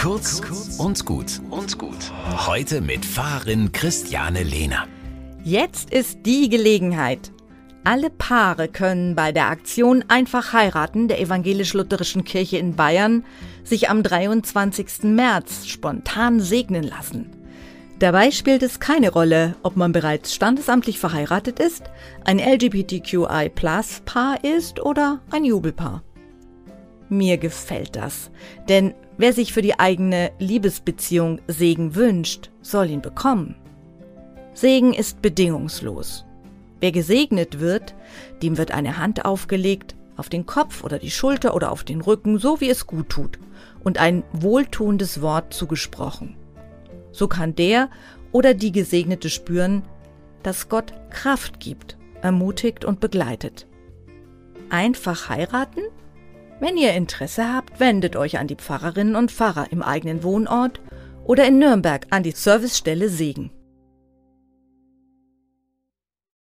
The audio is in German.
Kurz und gut und gut. Heute mit Pfarrerin Christiane Lehner. Jetzt ist die Gelegenheit. Alle Paare können bei der Aktion Einfach heiraten der evangelisch-lutherischen Kirche in Bayern sich am 23. März spontan segnen lassen. Dabei spielt es keine Rolle, ob man bereits standesamtlich verheiratet ist, ein LGBTQI-Plus-Paar ist oder ein Jubelpaar. Mir gefällt das, denn wer sich für die eigene Liebesbeziehung Segen wünscht, soll ihn bekommen. Segen ist bedingungslos. Wer gesegnet wird, dem wird eine Hand aufgelegt, auf den Kopf oder die Schulter oder auf den Rücken, so wie es gut tut, und ein wohltuendes Wort zugesprochen. So kann der oder die Gesegnete spüren, dass Gott Kraft gibt, ermutigt und begleitet. Einfach heiraten? Wenn ihr Interesse habt, wendet euch an die Pfarrerinnen und Pfarrer im eigenen Wohnort oder in Nürnberg an die Servicestelle Segen.